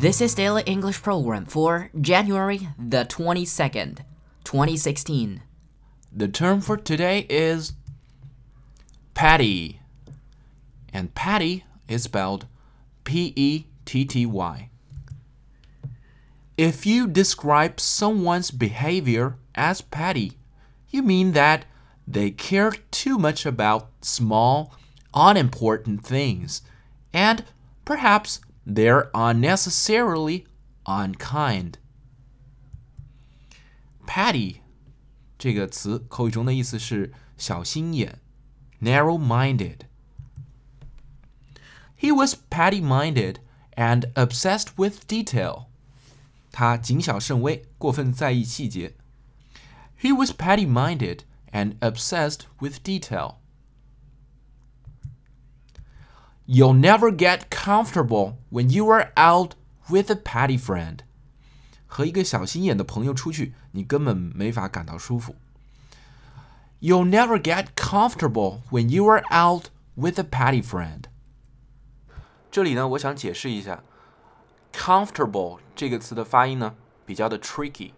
This is Daily English Program for January the 22nd, 2016. The term for today is petty. And petty is spelled P E T T Y. If you describe someone's behavior as petty, you mean that they care too much about small, unimportant things, and perhaps they're unnecessarily unkind. Petty 这个词口语中的意思是小心眼，narrow-minded。He was petty-minded and obsessed with detail。他谨小慎微，过分在意细节。He was petty-minded and obsessed with detail。You'll never get comfortable when you are out with a patty friend. 和一个小心眼的朋友出去，你根本没法感到舒服。You'll never get comfortable when you are out with a patty friend. 这里呢，我想解释一下，comfortable 这个词的发音呢比较的 tricky，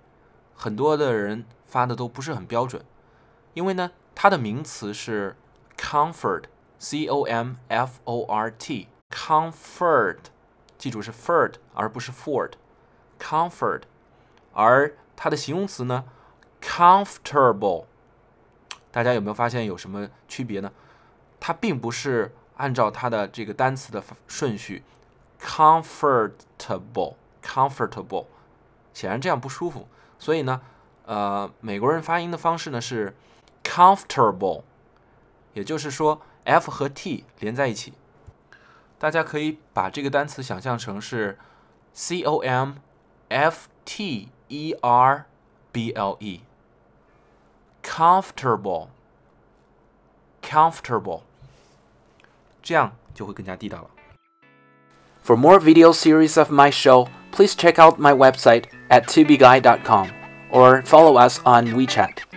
很多的人发的都不是很标准，因为呢，它的名词是 C O M F O R T，comfort，记住是 fort 而不是 fort。comfort，而它的形容词呢，comfortable，大家有没有发现有什么区别呢？它并不是按照它的这个单词的顺序，comfortable，comfortable，显然这样不舒服，所以呢，呃，美国人发音的方式呢是 comfortable，也就是说 f 和 t 连在一起，大家可以把这个单词想象成是 c o m。F T E R B L E. Comfortable, comfortable. 这样就会更加地道了。For more video series of my show, please check out my website at tubeguy.com or follow us on WeChat.